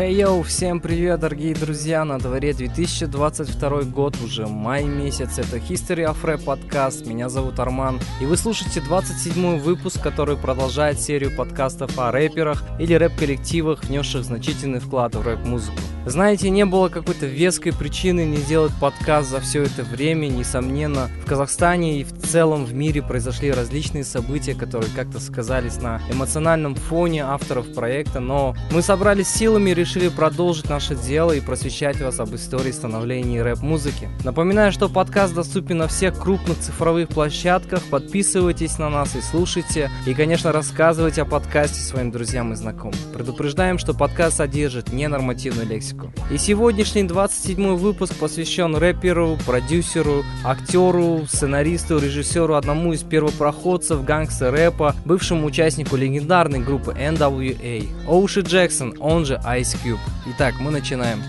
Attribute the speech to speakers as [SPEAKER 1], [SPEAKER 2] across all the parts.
[SPEAKER 1] Hey, йоу, всем привет, дорогие друзья! На дворе 2022 год, уже май месяц. Это History of Rap подкаст. Меня зовут Арман. И вы слушаете 27 выпуск, который продолжает серию подкастов о рэперах или рэп-коллективах, внесших значительный вклад в рэп-музыку. Знаете, не было какой-то веской причины не делать подкаст за все это время. Несомненно, в Казахстане и в целом в мире произошли различные события, которые как-то сказались на эмоциональном фоне авторов проекта, но мы собрались силами и решили продолжить наше дело и просвещать вас об истории становления рэп-музыки. Напоминаю, что подкаст доступен на всех крупных цифровых площадках. Подписывайтесь на нас и слушайте. И, конечно, рассказывайте о подкасте своим друзьям и знакомым. Предупреждаем, что подкаст содержит ненормативную лексику. И сегодняшний 27 выпуск посвящен рэперу, продюсеру, актеру, сценаристу, режиссеру, одному из первопроходцев гангстер рэпа, бывшему участнику легендарной группы NWA, Оуши Джексон, он же Ice Cube. Итак, мы начинаем.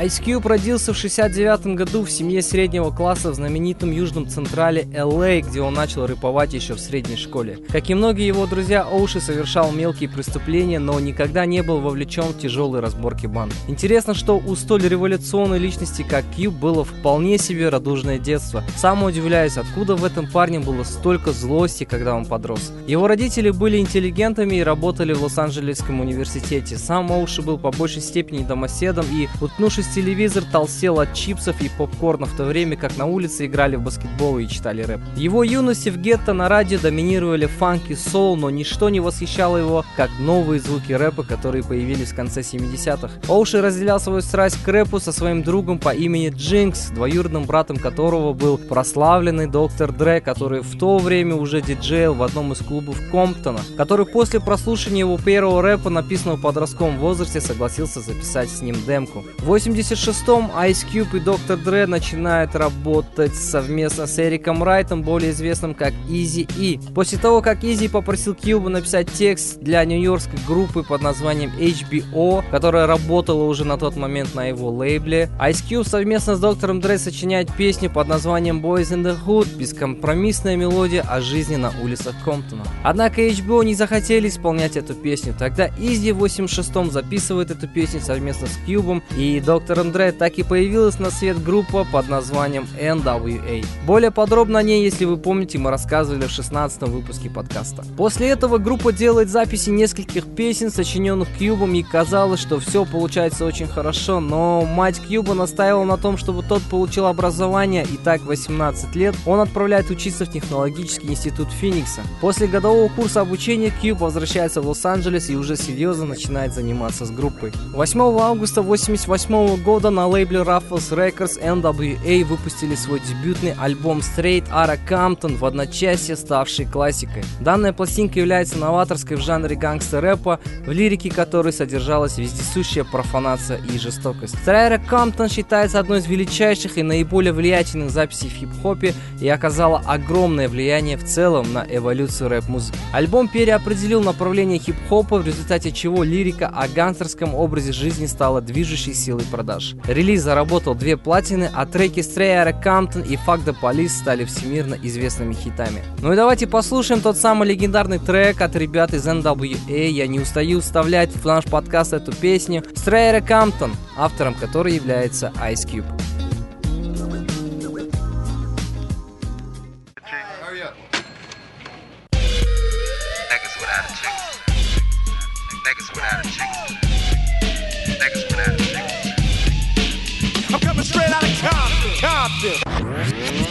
[SPEAKER 1] Ice Cube родился в 69 году в семье среднего класса в знаменитом южном централе LA, где он начал рэповать еще в средней школе. Как и многие его друзья, Оуши совершал мелкие преступления, но никогда не был вовлечен в тяжелые разборки банд. Интересно, что у столь революционной личности, как Кьюб, было вполне себе радужное детство. Сам удивляюсь, откуда в этом парне было столько злости, когда он подрос. Его родители были интеллигентами и работали в Лос-Анджелесском университете. Сам Оуши был по большей степени домоседом и, утнувшись телевизор толсел от чипсов и попкорна, в то время как на улице играли в баскетбол и читали рэп. В его юности в гетто на радио доминировали фанки, соул, но ничто не восхищало его, как новые звуки рэпа, которые появились в конце 70-х. Оуши разделял свою страсть к рэпу со своим другом по имени Джинкс, двоюродным братом которого был прославленный доктор Дре, который в то время уже диджейл в одном из клубов Комптона, который после прослушивания его первого рэпа, написанного в подростковом возрасте, согласился записать с ним демку. В 80 1986-м Ice Cube и Доктор Dre начинают работать совместно с Эриком Райтом, более известным как Easy E. После того, как Easy попросил Кьюба написать текст для нью-йоркской группы под названием HBO, которая работала уже на тот момент на его лейбле, Ice Cube совместно с Доктором Dre сочиняет песню под названием Boys in the Hood, бескомпромиссная мелодия о жизни на улицах Комптона. Однако HBO не захотели исполнять эту песню. Тогда Easy в 86-м записывает эту песню совместно с Кьюбом и Доктор доктором Dre так и появилась на свет группа под названием NWA. Более подробно о ней, если вы помните, мы рассказывали в 16 выпуске подкаста. После этого группа делает записи нескольких песен, сочиненных Кьюбом, и казалось, что все получается очень хорошо, но мать Кьюба настаивала на том, чтобы тот получил образование, и так 18 лет он отправляет учиться в технологический институт Феникса. После годового курса обучения Кьюб возвращается в Лос-Анджелес и уже серьезно начинает заниматься с группой. 8 августа 1988 года на лейбле Ruffles Records NWA выпустили свой дебютный альбом Straight Outta Compton в одночасье ставший классикой. Данная пластинка является новаторской в жанре гангстер-рэпа, в лирике которой содержалась вездесущая профанация и жестокость. Straight Outta Compton считается одной из величайших и наиболее влиятельных записей в хип-хопе и оказала огромное влияние в целом на эволюцию рэп-музыки. Альбом переопределил направление хип-хопа, в результате чего лирика о гангстерском образе жизни стала движущей силой продаж. Релиз заработал две платины, а треки Strayer Compton и Fuck the Police стали всемирно известными хитами. Ну и давайте послушаем тот самый легендарный трек от ребят из NWA. Я не устаю вставлять в наш подкаст эту песню Strayer Compton, автором которой является Ice Cube.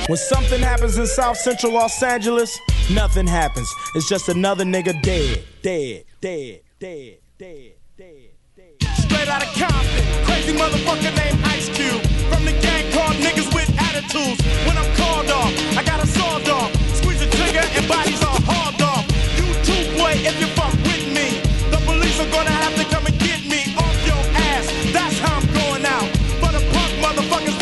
[SPEAKER 2] When something happens in South Central Los Angeles, nothing happens. It's just another nigga dead, dead, dead, dead, dead, dead, dead. Straight out of Compton, crazy motherfucker named Ice Cube. From the gang called niggas with attitudes. When I'm called off, I got a sawed off. Squeeze the trigger and bodies are hauled off. You too, boy, if you fuck with me. The police are gonna have to come and get me off your ass. That's how I'm going out. For the punk motherfuckers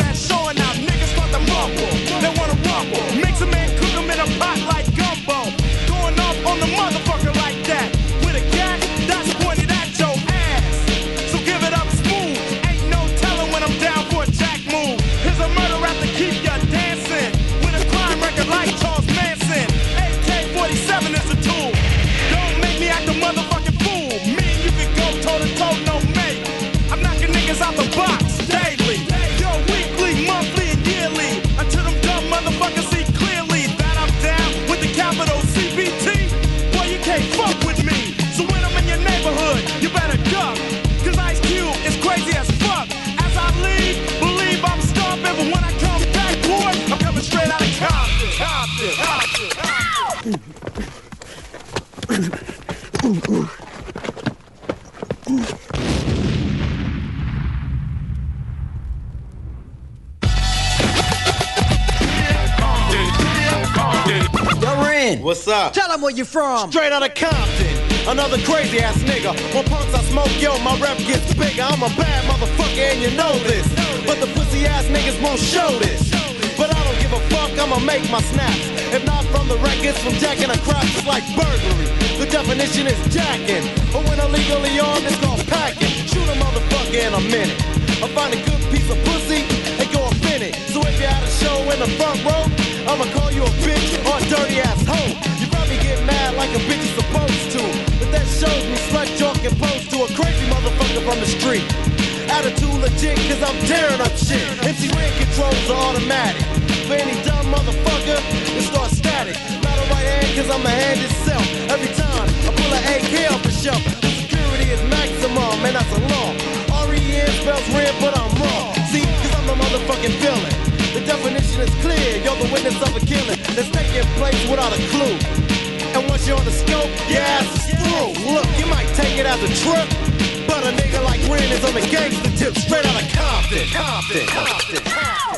[SPEAKER 3] What's up?
[SPEAKER 4] Tell them where you from.
[SPEAKER 3] Straight out of Compton. Another crazy ass nigga. When punks I smoke, yo, my rep gets bigger. I'm a bad motherfucker and you know this. But the pussy ass niggas won't show this. But I don't give a fuck, I'ma make my snaps. If not from the records, from jacking a crap, it's like burglary. The definition is jacking. But when illegally armed, it's called packing. Shoot a motherfucker in a minute. I find a good piece of pussy and go in it. So if you had a show in the front row, I'ma call you a bitch or a dirty ass hoe. You probably get mad like a bitch is supposed to. But that shows me slut talking post to a crazy motherfucker from the street. Attitude legit, cause I'm tearing up shit. MC Ren controls are automatic. For any dumb motherfucker, it starts static. Not a right hand, cause I'm the hand itself. Every time I pull an AK off the shelf, the security is maximum, and that's a law. R-E-N spells red, but I'm wrong. See, cause I'm the motherfucking villain. The definition is clear, you're the witness of a killing that's taking place without a clue. And once you're on the scope, your ass is through. Look, you might take it as a trip, but a nigga like Ren is on the gangster tip, straight out of Compton. Compton. Compton. Compton.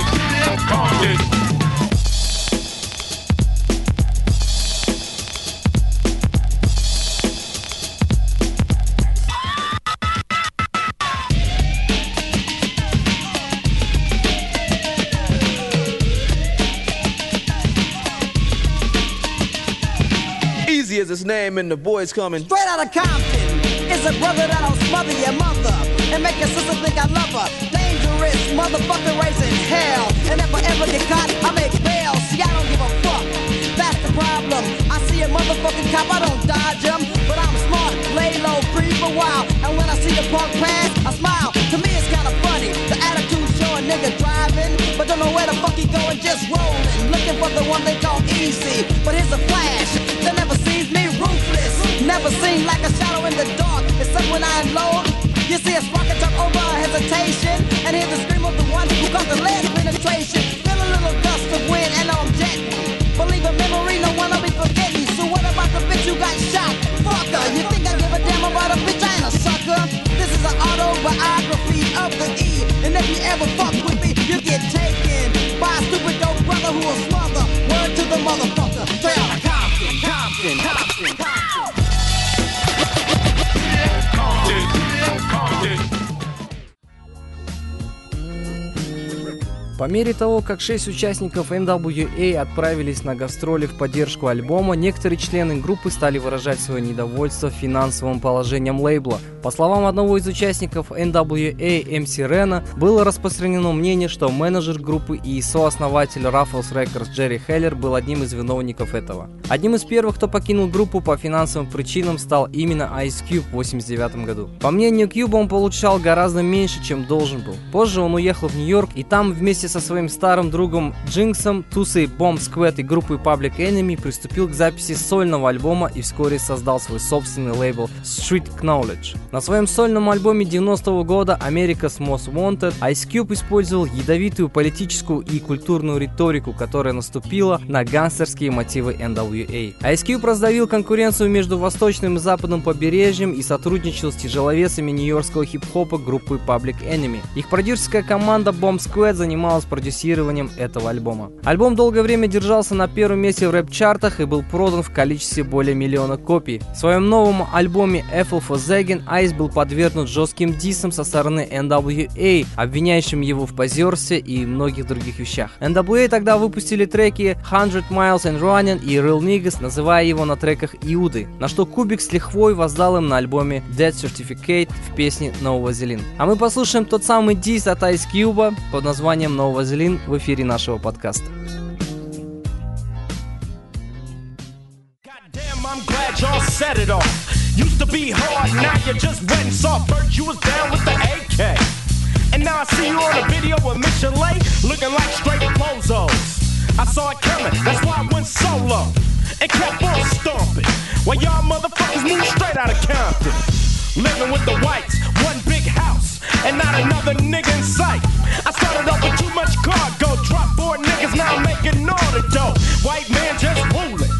[SPEAKER 5] Easy as his name and the boys coming.
[SPEAKER 4] Straight out of Compton is a brother that'll smother your mother and make your sister think I love her. Dangerous motherfucker raising hell. And if I ever get caught, I make bail. See, I don't give a fuck. That's the problem. I see a motherfucking cop, I don't dodge him. But I'm smart, lay low, free for a while. And when I see the punk pass, I smile. Nigga driving, but don't know where the fuck he going, just rolling. Looking for the one they call easy. But here's a flash that never sees me ruthless. Never seen like a shadow in the dark, except when I unload. You see a spark attack over hesitation, and hear the scream of the one who comes the last penetration. Feel a little gust of wind, and I'm jetting. Believe in memory, no one will be forgetting. So what about the bitch who got shot? Fucker, you think I give a damn about a bitch? I ain't a sucker. This is an autobiography of the E, and if you ever fuck taken by a stupid dope brother who will smother. Word to the motherfucker.
[SPEAKER 1] По мере того, как шесть участников NWA отправились на гастроли в поддержку альбома, некоторые члены группы стали выражать свое недовольство финансовым положением лейбла. По словам одного из участников NWA, MC Рена, было распространено мнение, что менеджер группы и сооснователь Raffles Records Джерри Хеллер был одним из виновников этого. Одним из первых, кто покинул группу по финансовым причинам, стал именно Ice Cube в 1989 году. По мнению Кьюба, он получал гораздо меньше, чем должен был. Позже он уехал в Нью-Йорк и там вместе со своим старым другом Джинксом, Тусой Bomb Squad и группой Public Enemy приступил к записи сольного альбома и вскоре создал свой собственный лейбл Street Knowledge. На своем сольном альбоме 90 года America's Most Wanted Ice Cube использовал ядовитую политическую и культурную риторику, которая наступила на гангстерские мотивы NWA. Ice Cube раздавил конкуренцию между восточным и западным побережьем и сотрудничал с тяжеловесами нью-йоркского хип-хопа группы Public Enemy. Их продюсерская команда Bomb Squad занималась продюсированием этого альбома. Альбом долгое время держался на первом месте в рэп-чартах и был продан в количестве более миллиона копий. В своем новом альбоме Apple for Zagging Ice был подвергнут жестким дисам со стороны NWA, обвиняющим его в позерстве и многих других вещах. NWA тогда выпустили треки 100 Miles and Running и Real Niggas, называя его на треках Иуды, на что Кубик с лихвой воздал им на альбоме Dead Certificate в песне No Vaseline. А мы послушаем тот самый дис от Ice Cube под названием No снова Вазелин в эфире нашего подкаста.
[SPEAKER 2] And soft you was down with the ak and now I see you on a video with Michel'le, looking like straight bozos. I saw it coming, that's why I went solo and kept on stomping. While y'all motherfuckers move straight out of Compton, living with the whites, one big and not another nigga in sight. I started off with too much cargo, drop four niggas, now I'm making all the dough. White man just ruling.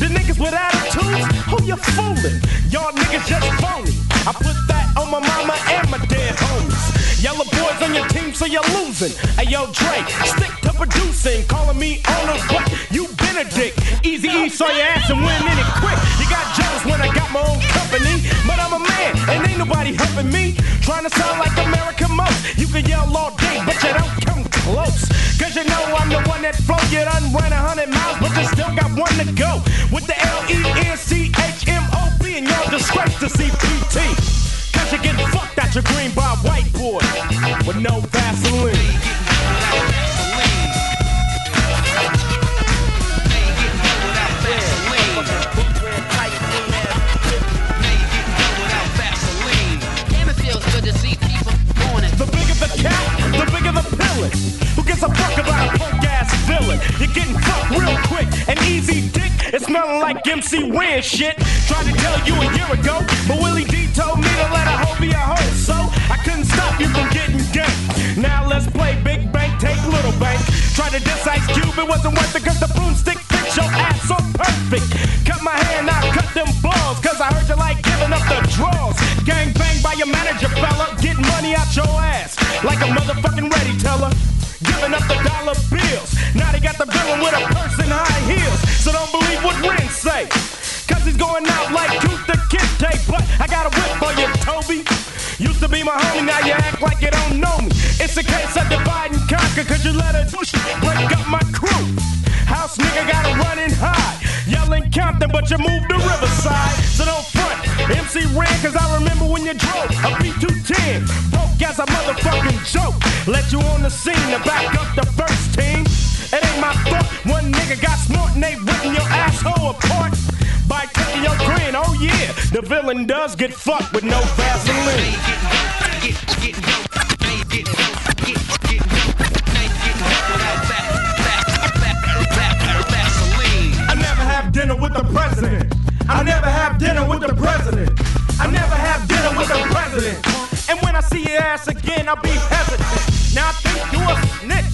[SPEAKER 2] The niggas with attitudes, who you fooling? Y'all niggas just phony. I put that on my mama and my dead homies. Yellow boys on your team, so you're losing. Hey yo, Dre, stick to producing, calling me on the butt. You been a dick. Easy E saw your ass and went in it quick. You got jealous when I got my own company, nobody helping me. Trying to sound like America most. You can yell all day, but you don't come close. Cause you know I'm the one that flow. You done ran a hundred miles, but you still got one to go. With the L-E-N-C-H-M-O-B and your disgrace to CPT. Cause you're getting fucked out your green by You're getting fucked real quick and easy dick. It's smelling like MC Ren shit. Tried to tell you a year ago, but Willie D told me to let a hoe be a hoe. So I couldn't stop you from getting gay. Now let's play big bank, take little bank. Try to diss Ice Cube, it wasn't worth it cause the broomstick fits your ass so perfect. Cut my hand, now cut them balls, cause I heard you like giving up the draws. Gang bang by your manager, fella. Get money out your ass like a motherfucking my homie, now you act like you don't know me. It's a case of divide and conquer, cause you let a douche break up my crew. House nigga gotta run and hide. Yelling Compton, but you moved to Riverside. So don't front. MC Ren, cause I remember when you drove a B210. Broke as a motherfucking joke. Let you on the scene to back up the first team. It ain't my fault. One nigga got smart and they ripping your asshole apart. By taking your grin, oh yeah, the villain does get fucked with no Vaseline. I never have dinner with the president. I never have dinner with the president. And when I see your ass again, I'll be hesitant. Now I think you a snitch.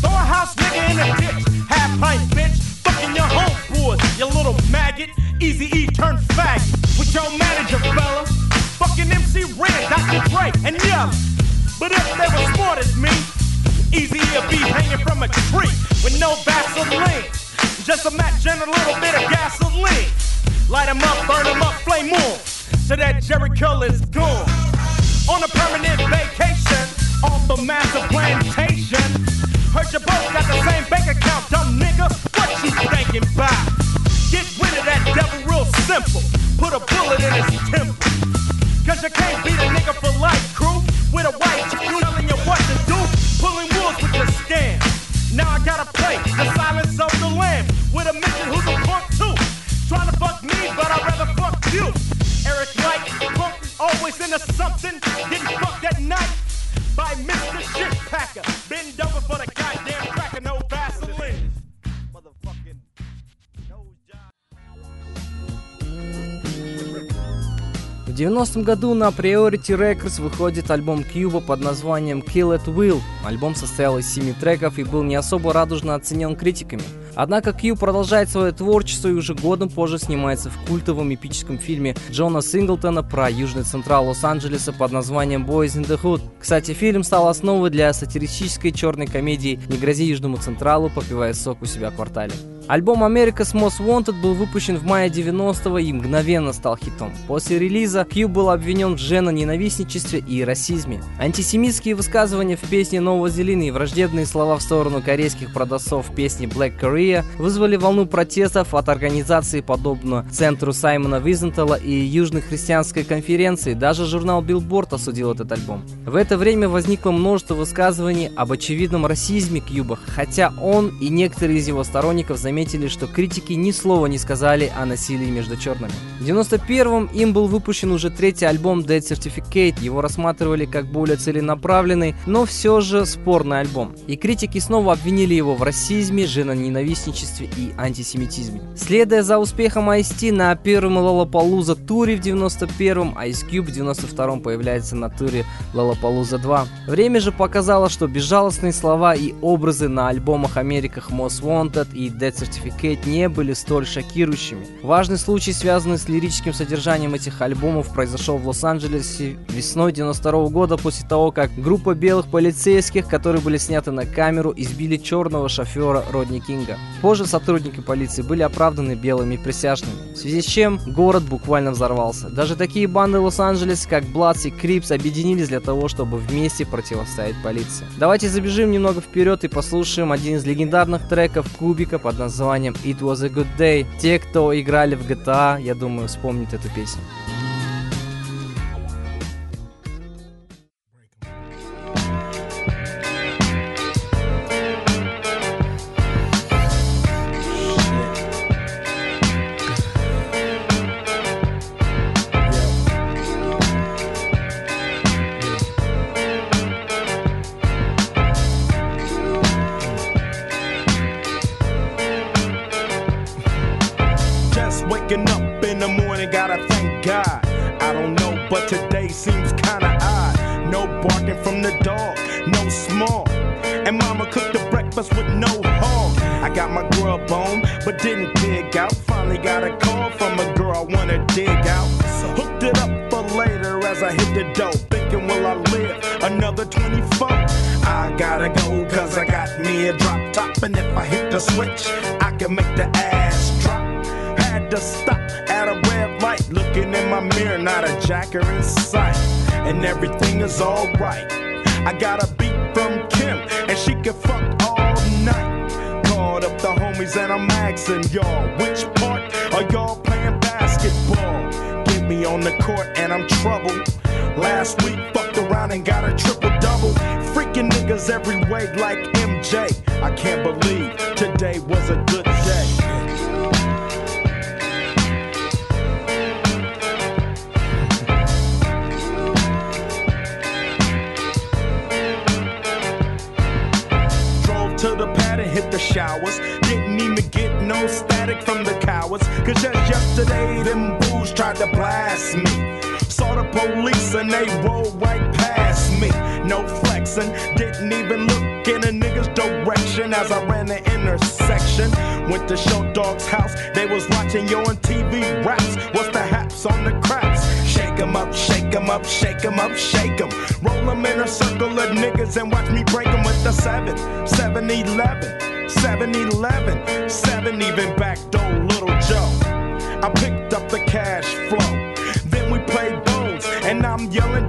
[SPEAKER 2] Throw a house nigga in a ditch. Half pint bitch. Fucking your homeboys, you little maggot. Easy E turn faggot. With your manager, fella. Fucking MC Ren, Dr. Dre, and Yella. But if they were smart as me, Easy to be hanging from a tree with no Vaseline. Just a match and a little bit of gasoline. Light 'em up, burn burn 'em up, flame on. So that Jheri curl is gone. On a permanent vacation off the massive plantation. Heard you both got the same bank account, dumb nigga. What you thinking about? Get rid of that devil real simple. Put a bullet in his temple. Cause you can't beat a nigga for life, crew. With a white into something. Getting fucked at night by Mr. Shit Packer. Bend over for the goddamn cracker, no Vaseline. Motherfucking nose job.
[SPEAKER 1] В 90-м году на Priority Records выходит альбом Кьюба под названием Kill at Will. Альбом состоял из семи треков и был не особо радужно оценен критиками. Однако Кью продолжает свое творчество и уже годом позже снимается в культовом эпическом фильме Джона Синглтона про Южный Централ Лос-Анджелеса под названием Boys in the Hood. Кстати, фильм стал основой для сатирической черной комедии «Не грози Южному Централу, попивая сок у себя в квартале». Альбом America's Most Wanted был выпущен в мае 90-го и мгновенно стал хитом. После релиза Кью был обвинен в женоненавистничестве и расизме. Антисемитские высказывания в песне «Нового Зелени» и враждебные слова в сторону корейских продавцов песни Black Korea вызвали волну протестов от организаций, подобно Центру Саймона Визентала и Южной христианской конференции. Даже журнал Billboard осудил этот альбом. В это время возникло множество высказываний об очевидном расизме Кьюба, хотя он и некоторые из его сторонников заметили, что критики ни слова не сказали о насилии между черными. В 91-м им был выпущен уже третий альбом Dead Certificate, его рассматривали как более целенаправленный, но все же спорный альбом. И критики снова обвинили его в расизме, женоненавистничестве и антисемитизме. Следуя за успехом Ice-T на первом Lollapalooza туре в 91-м, Ice Cube в 92-м появляется на туре Lollapalooza 2. Время же показало, что безжалостные слова и образы на альбомах America's Most Wanted и Dead Certificate не были столь шокирующими. Важный случай, связанный с лирическим содержанием этих альбомов, произошел в Лос-Анджелесе весной 92 года после того, как группа белых полицейских, которые были сняты на камеру, избили черного шофера Родни Кинга. Позже сотрудники полиции были оправданы белыми присяжными, в связи с чем город буквально взорвался. Даже такие банды Лос-Анджелес, как Bloods и Крипс, объединились для того, чтобы вместе противостоять полиции. Давайте забежим немного вперед и послушаем один из легендарных треков Кубика под названием It Was a Good Day. Те, кто играли в GTA, я думаю, вспомнят эту песню.
[SPEAKER 2] Jacker in sight. And everything is alright. I got a to the pad and hit the showers. Didn't even get no static from the cowards. Cause just yesterday, them fools tried to blast me. Saw the police and they rolled right past me. No flexing, didn't even look in a nigga's direction as I ran the intersection. Went to Short Dog's house, they was watching you on TV raps. What's the haps on the craps? Shake 'em up, shake 'em up, shake 'em up, shake 'em. Roll 'em in a circle of niggas and watch me break 'em with the 7, 7 11, 7 11, 7 even back door, little Joe. I picked up the cash flow. Then we played bones, and I'm yelling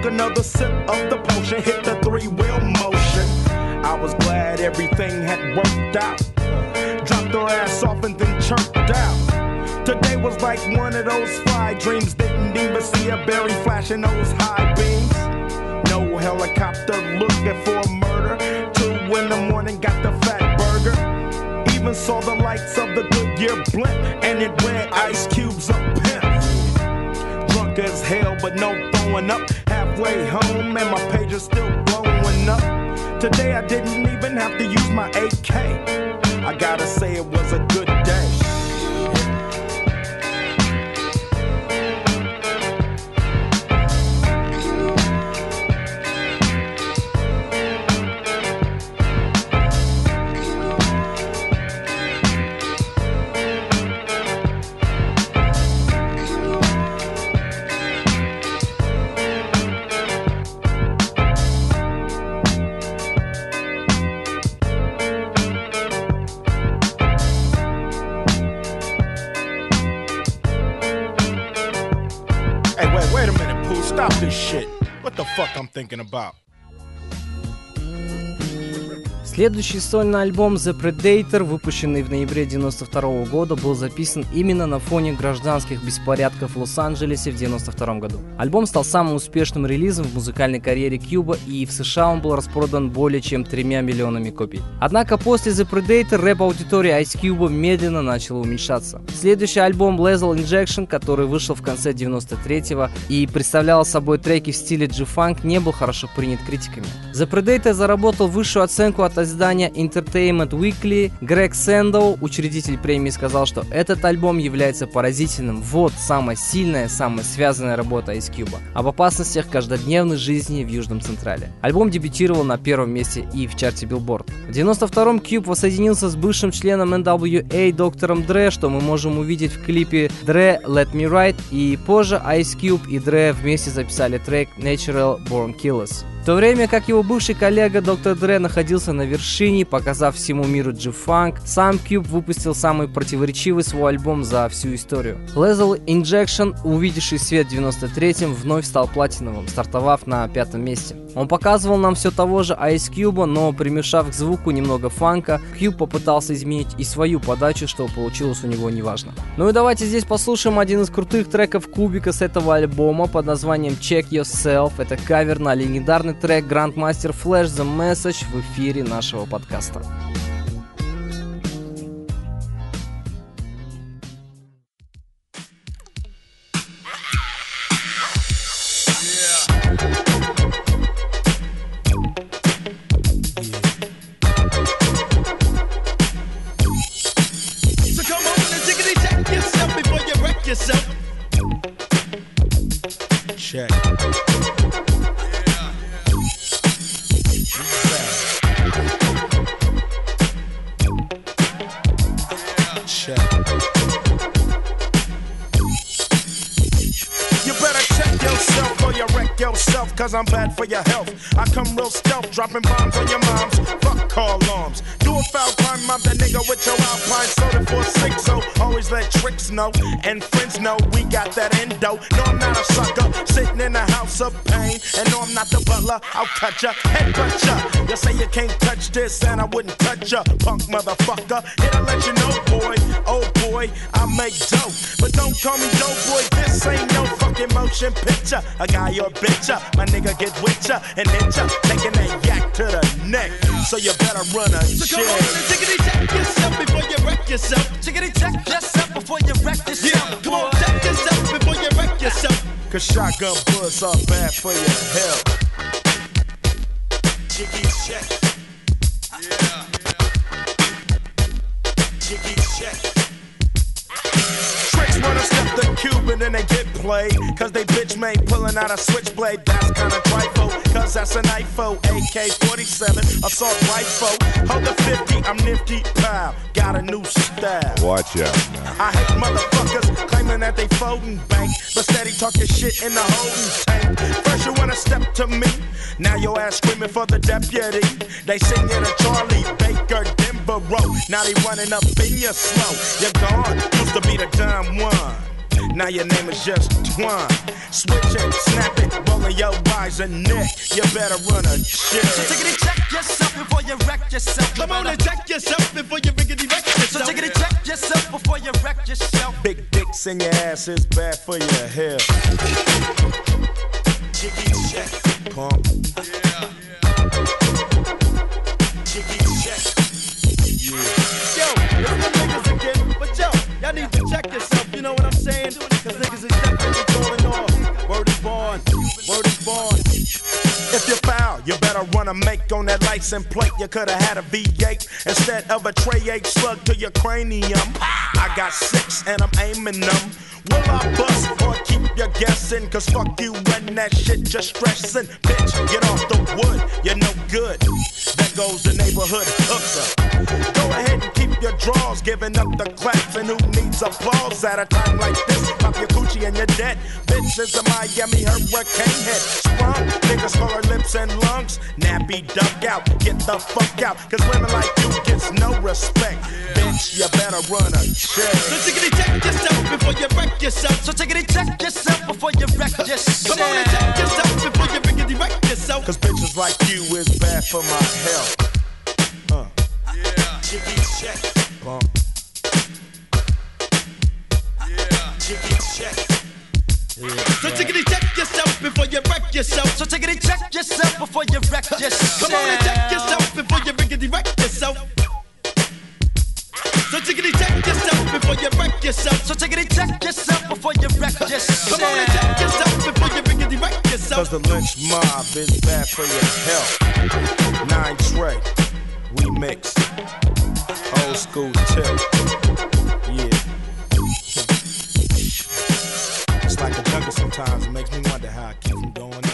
[SPEAKER 2] Took another sip of the potion, hit the three wheel motion. I was glad everything had worked out. Dropped her ass off and then chirped out. Today was like one of those fly dreams. Didn't even see a berry flashing those high beams. No helicopter looking for murder. Two in the morning, got the Fatburger. Even saw the lights of the Goodyear blimp, and it read Ice Cube's up pimp. Drunk as hell, but no throwing up. Halfway home, and my page is still blowing up. Today I didn't even have to use my AK. I gotta say it was a good thinking about?
[SPEAKER 1] Следующий сольный альбом The Predator, выпущенный в ноябре 92 года, был записан именно на фоне гражданских беспорядков в Лос-Анджелесе в 92 году. Альбом стал самым успешным релизом в музыкальной карьере Кьюба, и в США он был распродан более чем тремя миллионами копий. Однако после The Predator рэп-аудитория Ice Cube медленно начала уменьшаться. Следующий альбом Lethal Injection, который вышел в конце 93-го и представлял собой треки в стиле G-Funk, не был хорошо принят критиками. The Predator заработал высшую оценку от издания Entertainment Weekly. Грег Сэндоу, учредитель премии, сказал, что этот альбом является поразительным. Вот самая сильная, самая связанная работа Ice Cube. Об опасностях каждодневной жизни в Южном Централе. Альбом дебютировал на первом месте и в чарте Billboard. В 92-м Cube воссоединился с бывшим членом NWA доктором Дре, что мы можем увидеть в клипе Dre Let Me Ride, и позже Ice Cube и Dre вместе записали трек Natural Born Killers. В то время как его бывший коллега Доктор Дре находился на вершине, показав всему миру G-Funk, сам Cube выпустил самый противоречивый свой альбом за всю историю. Lethal Injection, увидевший свет в 93-м, вновь стал платиновым, стартовав на пятом месте. Он показывал нам все того же Ice Cube, но примешав к звуку немного фанка, Cube попытался изменить и свою подачу, что получилось у него неважно. Ну и давайте здесь послушаем один из крутых треков Кубика с этого альбома под названием Check Yourself. Это кавер на легендарный трек Grandmaster Flash The Message в эфире нашего подкаста.
[SPEAKER 2] Cause I'm bad for your health. I come real stealth, dropping bombs on your moms. Fuck call alarms. Do a foul crime, I'm the nigga with your alpine soda for six. So always let tricks know and friends know we got that endo. No, I'm not a sucker, sitting in a house of pain. And no, I'm not the butler, I'll cut ya, head cut ya. You say you can't touch this, and I wouldn't touch ya, punk motherfucker. Here to let you know, boy, oh boy, I make dope. But don't call me dope boy, this ain't no fucking motion picture. A guy or bitch ya. My nigga get with ya and hit ya, taking that yak to the neck. So you better run a so check. Come on and tickety check yourself before you wreck yourself. Check yourself before you wreck yourself. Yeah, come on, check yourself before you wreck yourself. Cause shotgun bullets are bad for your health. Jiggy check. Yeah. Jiggy check. Tricks step the Cuban and they get played. Cause they bitch made pulling out a switchblade. That's kinda trifle. Cause that's an IFO. AK 47, assault rifle. Hold the 50, I'm nifty. Pow, got a new style.
[SPEAKER 6] Watch out. Man.
[SPEAKER 2] I hate motherfuckers claiming that they folding bank. But steady talking shit in the holding tank. First you wanna step to me. Now your ass screaming for the deputy. They sing it a Charlie Baker Denver Road. Now they running up in your slow. You're gone. Used to be the dumb one. Now your name is just Twine. Switch it, snap it, rolling your eyes and neck. You better run a shit.
[SPEAKER 7] So take it and check yourself before you wreck yourself.
[SPEAKER 2] Come on and check yourself before you riggedy wreck yourself.
[SPEAKER 7] So take it and check yourself before you wreck yourself.
[SPEAKER 2] Big dicks in your ass is bad for your health. Jiggy check, pump. Yeah. Jiggy check. Yeah. Yo, the niggas again, but yo, y'all need to check yourself. You know what I'm saying? Cause niggas is definitely going off. Word is born. Word is born. If you foul, you better run a make on that license plate. You coulda had a V8 instead of a tray 8 slug to your cranium. I got six and I'm aiming them. Will I bust or keep you guessing? Cause fuck you and that shit just stressing. Bitch, get off the wood, you're no good. There goes the neighborhood hooker. Go ahead and keep your draws, giving up the claps. And who needs applause at a time like this? Pop your coochie and you're dead. Bitch is a Miami hurricane head. Sprung, niggas call her lips and lungs. Nappy duck out, get the fuck out. Cause women like you gets no respect. Bitch, you better run a check.
[SPEAKER 7] So take it check yourself before you wreck yourself. So take it check yourself before you wreck yourself.
[SPEAKER 2] Come on and check yourself before you riggedy wreck yourself. Cause bitches like you is bad for my health. Uh.
[SPEAKER 7] Jiggy check.
[SPEAKER 2] Bump.
[SPEAKER 7] Yeah. Jiggy check. So tickety check yourself before you wreck yourself. So tickety check yourself before you wreck yourself. Come on and check yourself before you rickety wreck yourself. So tickety check yourself before you wreck yourself. So tickety check yourself before you wreck yourself. Come on and check yourself before you rickety wreck yourself.
[SPEAKER 2] Cause the lynch mob is bad for your health. Nine Trey, we mix. Old school tip. Sometimes. It makes me wonder how I keep from going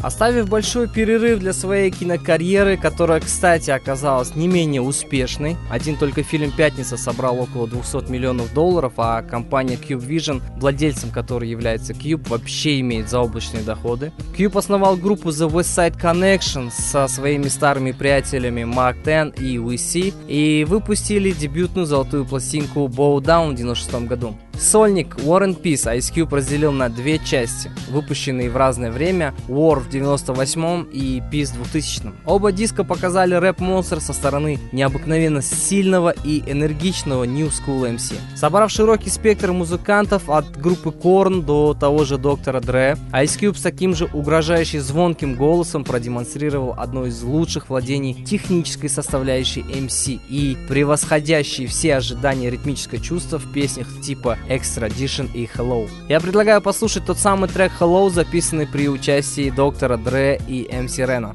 [SPEAKER 1] Оставив большой перерыв для своей кинокарьеры, которая, кстати, оказалась не менее успешной, один только фильм «Пятница» собрал около 200 миллионов долларов, а компания Cube Vision, владельцем которой является Cube, вообще имеет заоблачные доходы. Cube основал группу The West Side Connection со своими старыми приятелями Mark Ten и WC и выпустили дебютную золотую пластинку Bow Down в 96 году. Сольник War and Peace Ice Cube разделил на две части, выпущенные в разное время, War в 98 и Peace в 2000 Оба диска показали рэп-монстр со стороны необыкновенно сильного и энергичного New School MC. Собрав широкий спектр музыкантов от группы Korn до того же Доктора Dre, Ice Cube с таким же угрожающим звонким голосом продемонстрировал одно из лучших владений технической составляющей MC и превосходящие все ожидания ритмическое чувство в песнях типа Extradition и Hello. Я предлагаю послушать тот самый трек Hello, записанный при участии доктора Дре и МС Рена.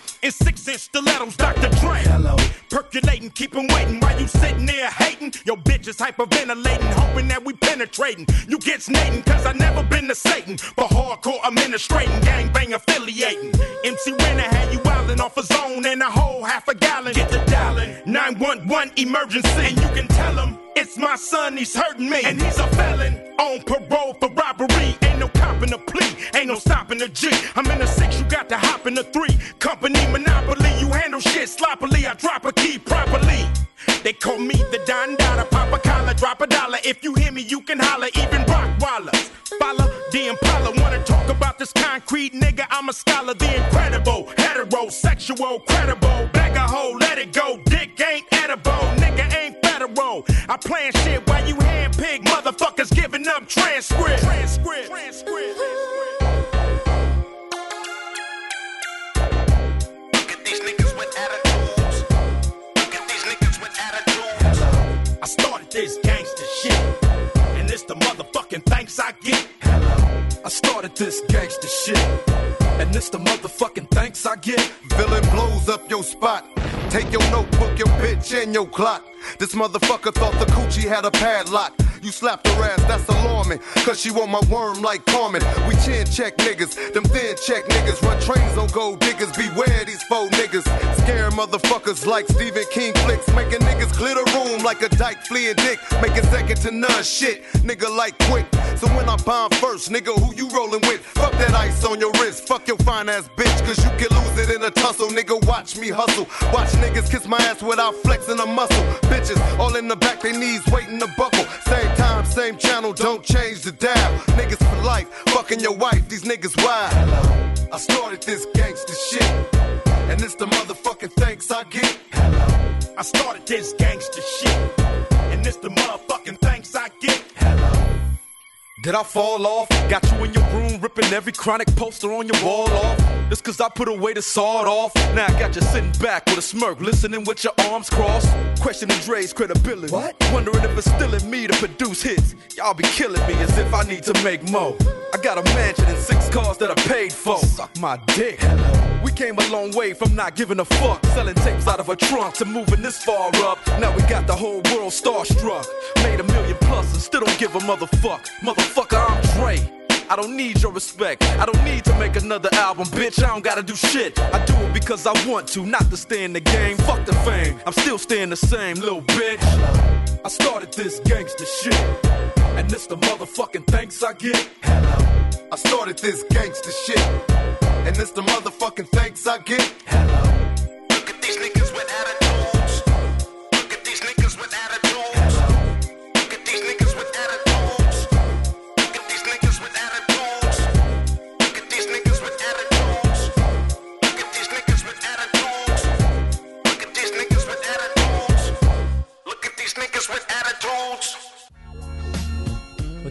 [SPEAKER 2] In six inch stilettos, Dr. Dre.
[SPEAKER 6] Hello.
[SPEAKER 2] Percolating, keep waiting while you sitting there hating. Your bitch is hyperventilating, hoping that we penetrating. You get snating, cause I never been to Satan. But hardcore administrating, gangbang affiliating. MC Renner had you wildin' off a zone and a whole half a gallon. Get the dialing. 911 emergency. And you can tell him my son, he's hurting me. And he's a felon on parole for robbery. Ain't no copping a plea, ain't no stopping the G. I'm in the six, you got to hop in the three. Company monopoly, you handle shit sloppily. I drop a key properly. They call me the Don Dada, pop a collar, drop a dollar. If you hear me, you can holler, even Rockwaller. Follow the Impala, wanna talk about this concrete nigga? I'm a scholar, the incredible, heterosexual, credible. Bag a hoe, I plan shit while you handpick motherfuckers giving up transcript. Transcript. Transcript.
[SPEAKER 7] Look at these niggas with attitudes. Look at these niggas with attitudes.
[SPEAKER 6] Hello.
[SPEAKER 2] I started this gangster shit, and it's the motherfucking thanks I get.
[SPEAKER 6] Hello. I started this gangster shit. And it's the motherfucking thanks I get.
[SPEAKER 3] Villain blows up your spot. Take your notebook, your bitch, and your clock. This motherfucker thought the coochie had a padlock. You slapped her ass, that's alarming. Cause she want my worm like Carmen. We chin check niggas, them thin check niggas. Run trains on gold diggers, beware these faux niggas. Scare motherfuckers like Stephen King flicks. Making niggas clear the room like a dyke fleeing dick. Making second to none shit, nigga like quick. So when I bomb first, nigga, who you rolling with? Fuck that ice on your wrist, fuck your fine ass bitch. Cause you can lose it in a tussle, nigga. Watch me hustle. Watch niggas kiss my ass without flexing a muscle. Bitches all in the back, they knees waiting to buckle. Same same channel, don't change the dial. Niggas for life, fucking your wife, these niggas wild.
[SPEAKER 6] I started this gangster shit. And it's the motherfucking thanks I get.
[SPEAKER 2] Hello. I started this gangster shit, and it's the motherfucking
[SPEAKER 5] Did I fall off? Got you in your room ripping every chronic poster on your wall off. It's cause I put away the sawed off. Now I got you sitting back with a smirk, listening with your arms crossed. Questioning Dre's credibility.
[SPEAKER 6] What?
[SPEAKER 5] Wondering if it's still in me to produce hits. Y'all be killing me as if I need to make more. I got a mansion and six cars that I paid for. Suck my dick.
[SPEAKER 6] Hello.
[SPEAKER 5] We came a long way from not giving a fuck, selling tapes out of a trunk to moving this far up. Now we got the whole world starstruck. Made a million plus and still don't give a motherfuck. Motherfucker, I'm Dre. I don't need your respect. I don't need to make another album, bitch. I don't gotta do shit. I do it because I want to, not to stay in the game. Fuck the fame. I'm still staying the same, little bitch. I started this gangster shit. And this the motherfucking thanks I get.
[SPEAKER 6] Hello. I started this gangster shit. And this the motherfucking thanks I get. Hello.
[SPEAKER 7] With attitudes.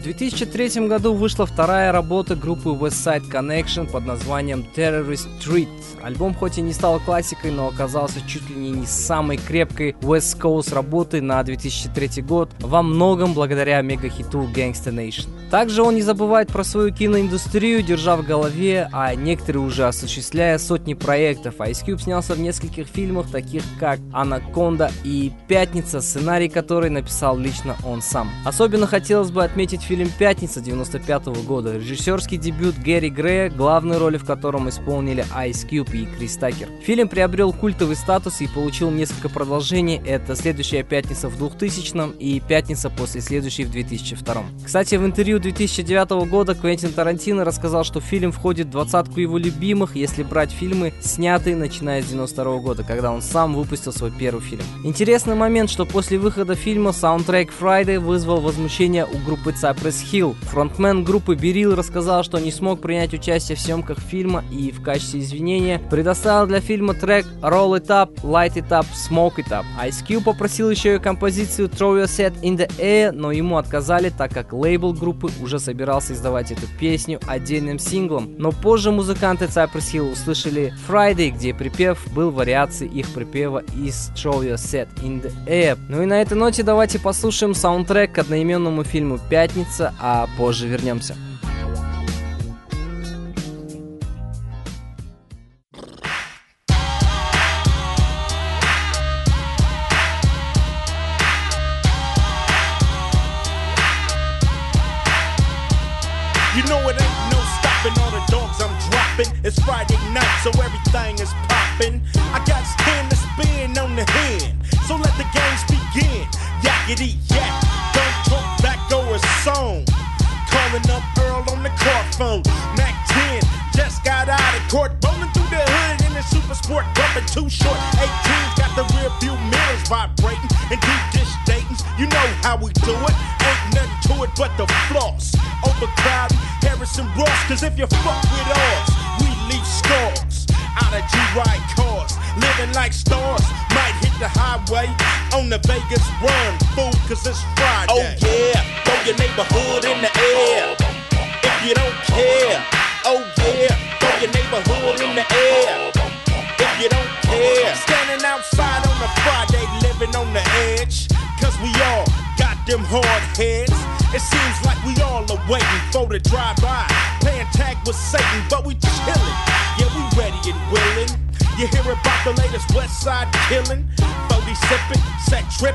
[SPEAKER 1] В 2003 году вышла вторая работа группы West Side Connection под названием Terrorist Street. Альбом хоть и не стал классикой, но оказался чуть ли не самой крепкой West Coast работой на 2003 год, во многом благодаря мегахиту Gangsta Nation. Также он не забывает про свою киноиндустрию, держа в голове, а некоторые уже осуществляя сотни проектов. Ice Cube снялся в нескольких фильмах, таких как «Анаконда» и «Пятница», сценарий которой написал лично он сам. Особенно хотелось бы отметить фильм «Пятница» 95 года, режиссерский дебют Гэри Грея, главную роль в котором исполнили Ice Cube и Крис Такер. Фильм приобрел культовый статус и получил несколько продолжений. Это «Следующая пятница» в 2000 и «Пятница» после следующей в 2002. Кстати, в интервью 2009 года Квентин Тарантино рассказал, что фильм входит в двадцатку его любимых, если брать фильмы, снятые начиная с 92 года, когда он сам выпустил свой первый фильм. Интересный момент, что после выхода фильма саундтрек Friday вызвал возмущение у группы Cypress Hill. Фронтмен группы Берил рассказал, что не смог принять участие в съемках фильма и в качестве извинения предоставил для фильма трек Roll It Up, Light It Up, Smoke It Up. Ice Cube попросил еще и композицию Throw Your Set in the Air, но ему отказали, так как лейбл группы уже собирался издавать эту песню отдельным синглом. Но позже музыканты Cypress Hill услышали Friday, где припев был вариацией их припева из Throw Your Set in the Air. Ну и на этой ноте давайте послушаем саундтрек к одноименному фильму «Пятница», а позже вернемся.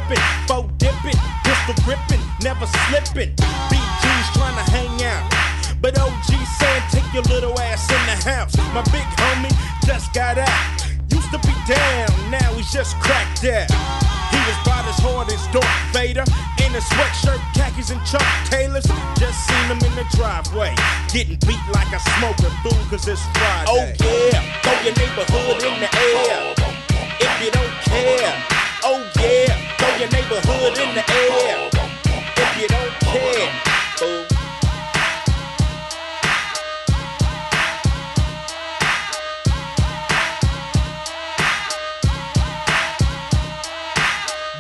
[SPEAKER 2] Set trippin', foe dippin', pistol grippin', never slippin'. BG's trying to hang out. But OG saying take your little ass in the house. My big homie just got out. Used to be down, now he's just cracked out. He was about as hard as Darth Vader in a sweatshirt, khakis, and Chuck Taylors. Just seen him in the driveway, getting beat like a smoker fool, cause it's Friday. Oh yeah, throw your neighborhood in the air. If you don't care, oh yeah, throw your neighborhood in the air. If you don't care, fool.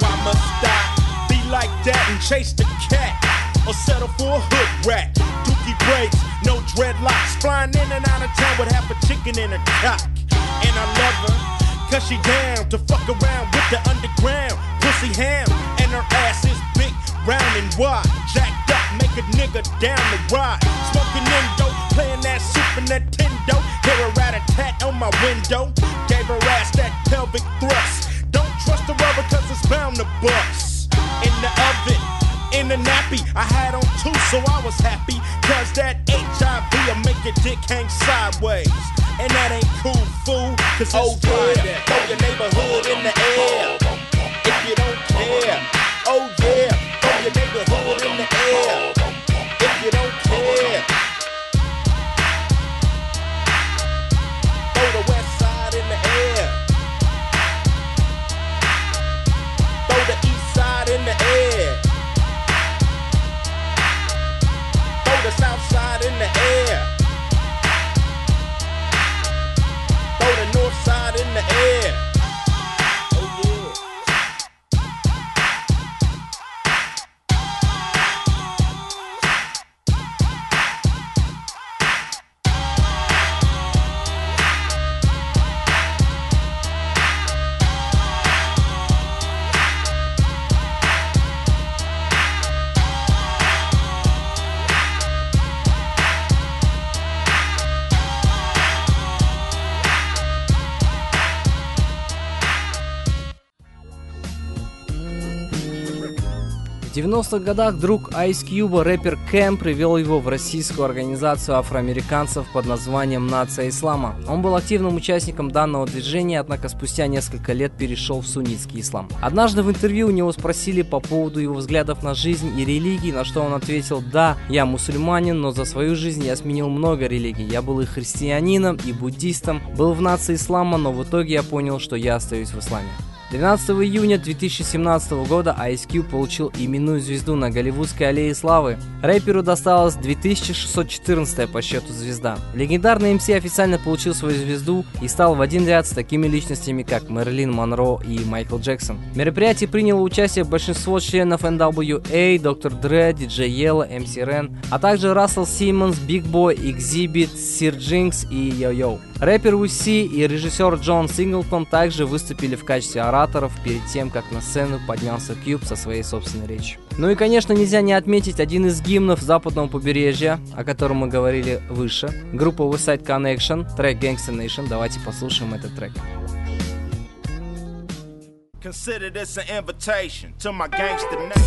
[SPEAKER 2] Why must I be like that and chase the cat? Or settle for a hood rat? Dookie braids, no dreadlocks. Flying in and out of town with half a chicken in a cock. And I love her, cause she down to fuck around with the underground. Pussy ham, and her ass is big, round and wide. Jacked up, make a nigga down the ride. Smoking Indo, playing that Super Nintendo. Hear a rat a tat on my window. Gave her ass that pelvic thrust. Don't trust the rubber cause it's bound to bust. In the oven, in the nappy, I had on two, so I was happy. Cause that HIV will make your dick hang sideways. And that ain't cool, fool. Cause oh, yeah, throw your neighborhood in the air. If you don't care,
[SPEAKER 1] 90-х годах друг Ice Cube, рэпер Кэм, привел его в российскую организацию афроамериканцев под названием «Нация Ислама». Он был активным участником данного движения, однако спустя несколько лет перешел в суннитский ислам. Однажды в интервью у него спросили по поводу его взглядов на жизнь и религии, на что он ответил «Да, я мусульманин, но за свою жизнь я сменил много религий. Я был и христианином, и буддистом, был в нации ислама, но в итоге я понял, что я остаюсь в исламе». 12 июня 2017 года Ice Cube получил именную звезду на Голливудской аллее славы. Рэперу досталась 2614 по счету звезда. Легендарный МС официально получил свою звезду и стал в один ряд с такими личностями, как Мэрилин Монро и Майкл Джексон. В мероприятии приняло участие большинство членов NWA, Dr. Dre, DJ Yellow, MC Ren, а также Рассел Симмонс, Big Boy, Exhibit, Sir Jinx и Йо-Йо. Рэпер Уси и режиссер Джон Синглтон также выступили в качестве ораторов перед тем, как на сцену поднялся Кьюб со своей собственной речью. Ну и, конечно, нельзя не отметить один из гимнов западного побережья, о котором мы говорили выше. Группа Westside Connection, трек Gangsta Nation. Давайте послушаем этот трек.
[SPEAKER 2] Consider this an invitation to my gangster nation.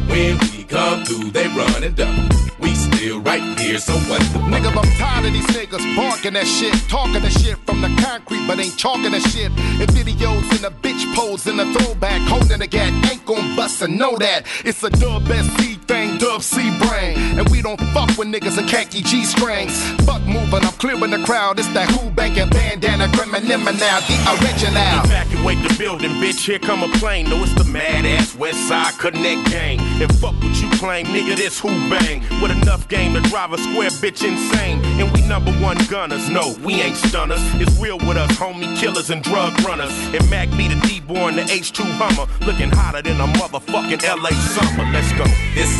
[SPEAKER 8] When we come through, they run and duck. We still right here, so what the fuck?
[SPEAKER 3] Nigga, I'm tired of these niggas barking that shit, talking that shit from the concrete, but ain't talking that shit. And videos in a bitch pose in a throwback, holding the gat, ain't gon' bust and know that. It's a dub SC thing, dub C brain. And we don't fuck with niggas in khaki G strings. Fuck moving, I'm clearing the crowd. It's that who banking bandana, criminal now, the original.
[SPEAKER 2] Evacuate the building, bitch. Here come a plane. No, it's the mad ass West Side Connect gang. And fuck what you claim, nigga. This who bang with enough game to drive a square bitch insane. And we number one gunners. No, we ain't stunners. It's real with us, homie killers and drug runners. And Mac be the D-born, the H2 Hummer, looking hotter than a motherfucking LA summer. Let's go.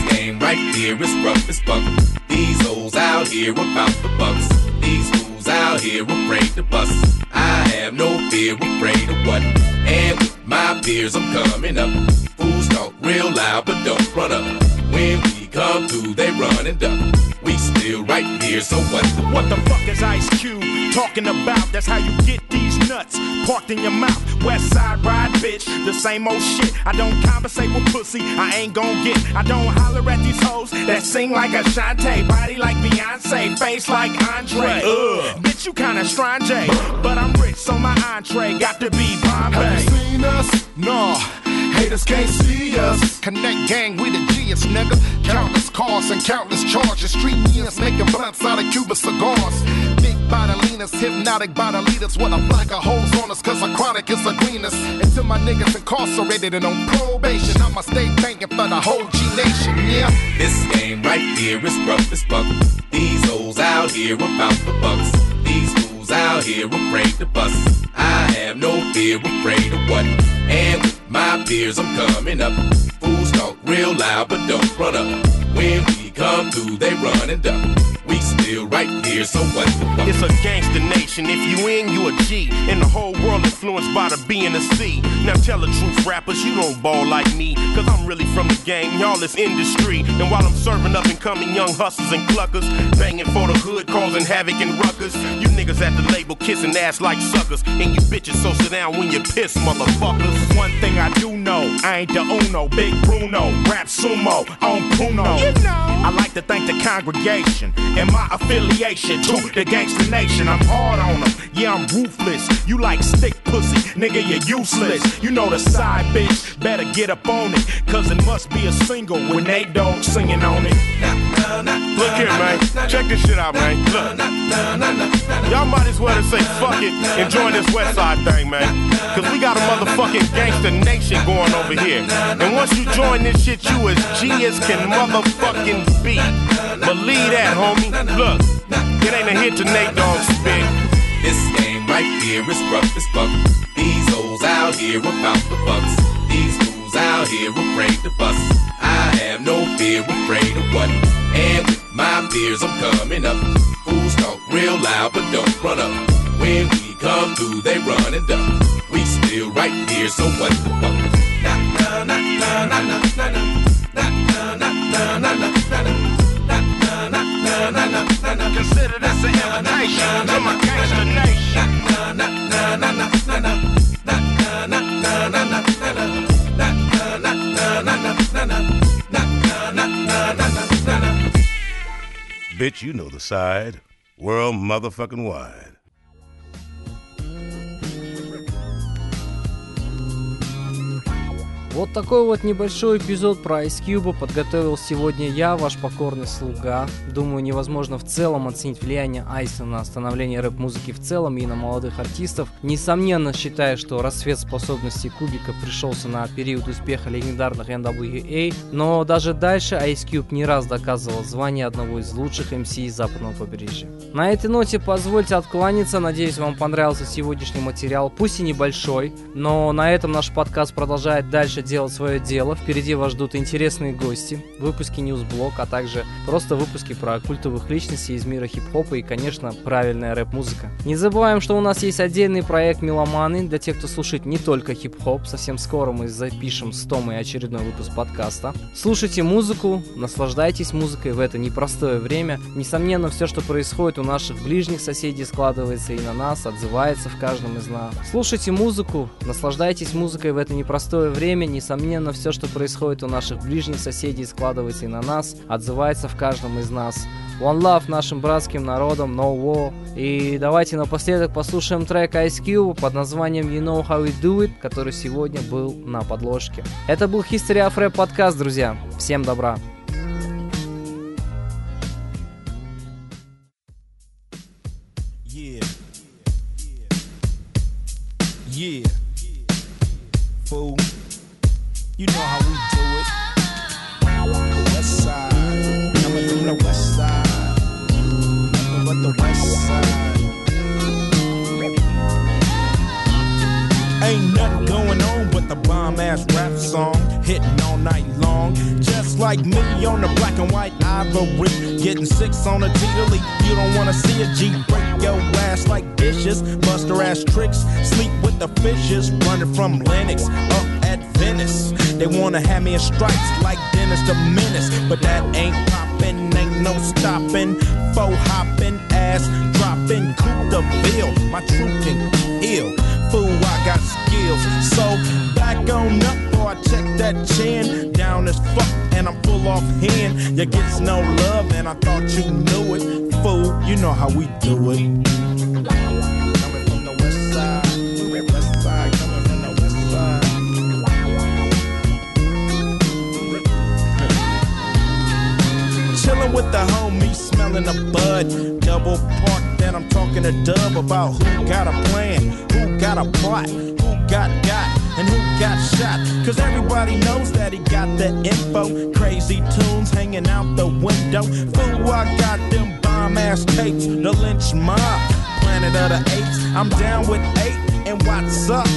[SPEAKER 8] This game right here is rough as fuck. These hoes out here about the bucks. These fools out here afraid to bust. I have no fear, afraid of what? And with my peers, I'm coming up. Fools talk real loud, but don't run up. When we come through, they run and duck. We still right here, so what the
[SPEAKER 2] What the fuck is Ice Cube talking about? That's how you get these nuts parked in your mouth. West side ride, bitch. The same old shit. I don't conversate with pussy. I ain't gon' get. I don't holler at these hoes that sing like Ashanti, body like Beyonce, face like Andre. Ugh. Bitch, you kinda strange, eh? but I'm rich, so my entree got to be Bombay.
[SPEAKER 3] Have you seen us? Nah.
[SPEAKER 6] Haters can't see us.
[SPEAKER 9] Connect gang, we the G's, nigga. Countless cars and countless charges. Street ends making blunts out of Cuba cigars. Big bodilinas, hypnotic bodilitas. What a black of holes on us, cause a chronic is a greenest. Until my niggas incarcerated and on probation, I'ma stay banking for the whole G Nation, yeah.
[SPEAKER 8] This game right here is rough as fuck. These hoes out here about the bucks. These out here afraid to bust. I have no fear, afraid of what? And with my peers, I'm coming up. Fools talk real loud, but don't run up. When we come through, they run and duck. We still right here, so what?
[SPEAKER 10] It's a gangster nation. If you in, you a G. And the whole world influenced by the B and the C. Now tell the truth, rappers, you don't ball like me. Cause I'm really from the game, y'all is industry. And while I'm serving up and coming young hustlers and cluckers, banging for the hood, causing havoc and ruckus. You niggas at the label kissing ass like suckers. And you bitches so sit down when you piss, motherfuckers.
[SPEAKER 2] One thing I do know, I ain't the Uno, Big Bruno, rap sumo, on Puno. You know. I like to thank the congregation and my affiliation to the gangster nation. I'm hard on them, yeah, I'm ruthless. You like stick pussy, nigga, you're useless. You know the side bitch, better get up on it, cause it must be a single when they dog singing on it.
[SPEAKER 10] Look here, man. Check this shit out, man. Look. Y'all might as well just say fuck it and join this West Side thing, man. Cause we got a motherfucking gangster nation going over here. And once you join this shit, you as G as can motherfucking be. Believe that, homie. Look, it ain't a hit to Nate Dogg spit.
[SPEAKER 8] This game right here is rough as fuck. These hoes out here about the bucks. These fools out here afraid to bust. I have no fear, afraid of what? And with my peers, I'm coming up. Fools talk real loud, but don't run up. When we come through, they run and duck. We still right here, so what the fuck? Nah, nah, nah, nah, nah, nah, nah, nah. Nah, nah, nah, nah, nah,
[SPEAKER 10] Consider.
[SPEAKER 11] Bitch, you know the side. World motherfucking wide.
[SPEAKER 1] Вот такой вот небольшой эпизод про Ice Cube подготовил сегодня я, ваш покорный слуга. Думаю, невозможно в целом оценить влияние Айса на становление рэп-музыки в целом и на молодых артистов. Несомненно, считаю, что расцвет способностей Кубика пришелся на период успеха легендарных NWA, но даже дальше Ice Cube не раз доказывал звание одного из лучших MC западного побережья. На этой ноте позвольте откланяться, надеюсь, вам понравился сегодняшний материал, пусть и небольшой, но на этом наш подкаст продолжает дальше делать свое дело. Впереди вас ждут интересные гости, выпуски Ньюсблок, а также просто выпуски про культовых личностей из мира хип-хопа и, конечно, правильная рэп-музыка. Не забываем, что у нас есть отдельный проект Меломаны для тех, кто слушает не только хип-хоп. Совсем скоро мы запишем с Томой очередной выпуск подкаста. Слушайте музыку, наслаждайтесь музыкой в это непростое время. Несомненно, все, что происходит у наших ближних соседей, складывается и на нас, отзывается в каждом из нас. Слушайте музыку, наслаждайтесь музыкой в это непростое время. Несомненно, все, что происходит у наших ближних соседей, складывается и на нас, отзывается в каждом из нас. One Love нашим братским народом, No War. И давайте напоследок послушаем трек Ice Cube под названием You Know How We Do It, который сегодня был на подложке. Это был History of Rap подкаст, друзья. Всем добра.
[SPEAKER 2] Like me on the black and white ivory. Getting six on a T-Lee. You don't wanna see a G break your ass like dishes. Buster ass tricks. Sleep with the fishes. Running from Lennox up at Venice. They wanna have me in stripes like Dennis the Menace. But that ain't poppin', ain't no stopping. Faux hopping, ass dropping. Coupe de Ville. My truth can kill. Fool, I got skills. So back on up or I check that chin. Down as fuck plan, I'm full off hand. You gets no love, and I thought you knew it. Fool, you know how we do it. chilling with the homie, smelling a bud. Double park, then I'm talking to Dub about who got a plan, who got a plot, who got got and who got shot. Cause everybody knows that he got the info. Crazy tunes hanging out the window. Fool, I got them bomb ass tapes, the Lench Mob, planet of the apes. I'm down with eight, and what's up?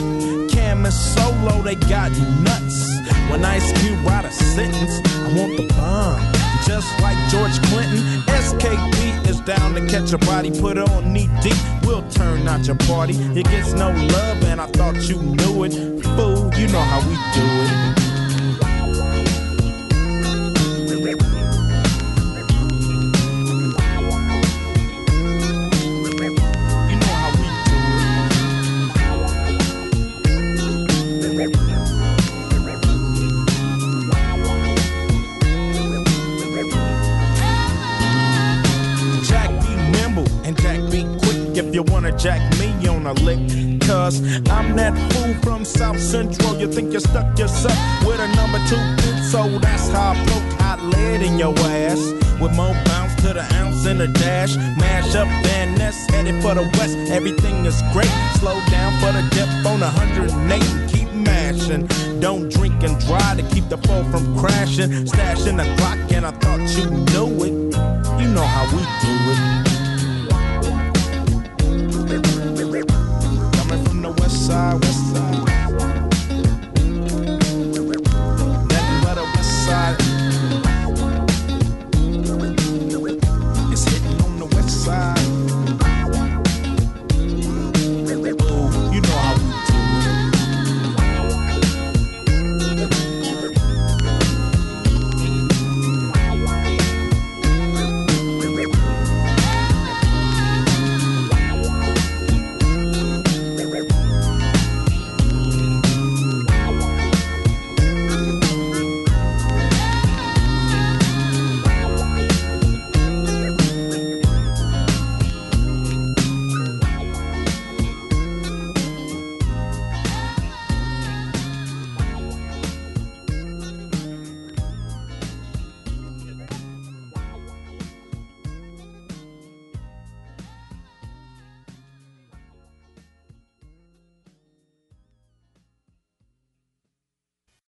[SPEAKER 2] Kam and Solo, they got nuts. When Ice Cube write a sentence, I want the bomb. Just like George Clinton, SKP is down to catch a body, put it on knee deep. We'll turn out your party. It gets no love, and I thought you knew it. Fool, you know how we do it. You know how we do it. Jack be nimble and Jack be quick if you wanna jack me on a lick. Cause I'm that fool from South Central. You think you stuck yourself with a number two pin, so that's how I poke hot lead in your ass. With more bounce to the ounce in the dash. Mash up Van Ness, headed for the west. Everything is great. Slow down for the dip on 108 and keep mashing. Don't drink and drive to keep the foe from crashing. Stashing the clock, and I thought you knew it. You know how we do it. side, west